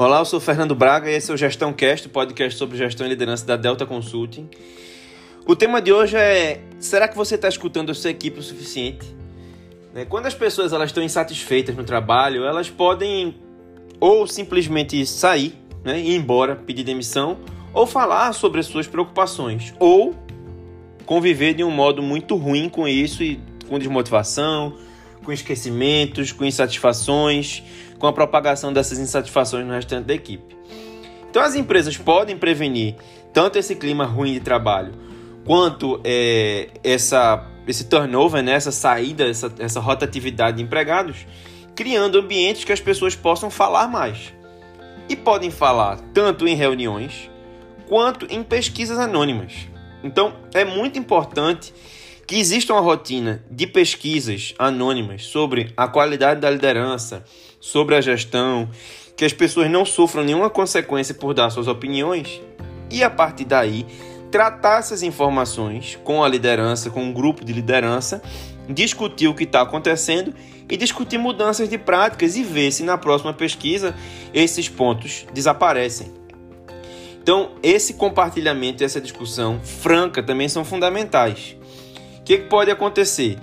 Olá, eu sou Fernando Braga e esse é o Gestão Cast, o podcast sobre gestão e liderança da Delta Consulting. O tema de hoje é: será que você está escutando a sua equipe o suficiente? Né, quando as pessoas elas estão insatisfeitas no trabalho, elas podem ou simplesmente sair, né, ir embora, pedir demissão, ou falar sobre as suas preocupações, ou conviver de um modo muito ruim com isso e com desmotivação, com esquecimentos, com insatisfações, com a propagação dessas insatisfações no restante da equipe. Então as empresas podem prevenir tanto esse clima ruim de trabalho quanto é, essa, esse turnover, né, essa saída, essa, essa rotatividade de empregados, criando ambientes que as pessoas possam falar mais. E podem falar tanto em reuniões quanto em pesquisas anônimas. Então é muito importante que exista uma rotina de pesquisas anônimas sobre a qualidade da liderança, sobre a gestão, que as pessoas não sofram nenhuma consequência por dar suas opiniões e a partir daí tratar essas informações com a liderança, com um grupo de liderança, discutir o que está acontecendo e discutir mudanças de práticas e ver se na próxima pesquisa esses pontos desaparecem. Então, esse compartilhamento e essa discussão franca também são fundamentais que, que pode acontecer?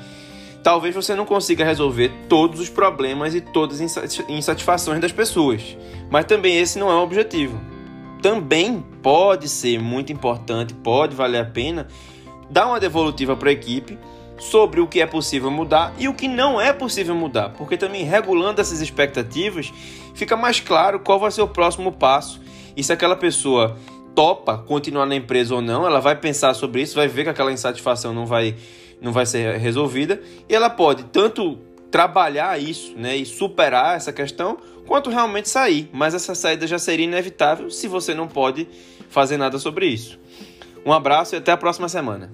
Talvez você não consiga resolver todos os problemas e todas as insatisfações das pessoas, mas também esse não é o objetivo. Também pode ser muito importante, pode valer a pena dar uma devolutiva para a equipe sobre o que é possível mudar e o que não é possível mudar, porque também regulando essas expectativas fica mais claro qual vai ser o próximo passo e se aquela pessoa topa continuar na empresa ou não, ela vai pensar sobre isso, vai ver que aquela insatisfação não vai, não vai ser resolvida e ela pode tanto trabalhar isso né, e superar essa questão, quanto realmente sair. Mas essa saída já seria inevitável se você não pode fazer nada sobre isso. Um abraço e até a próxima semana.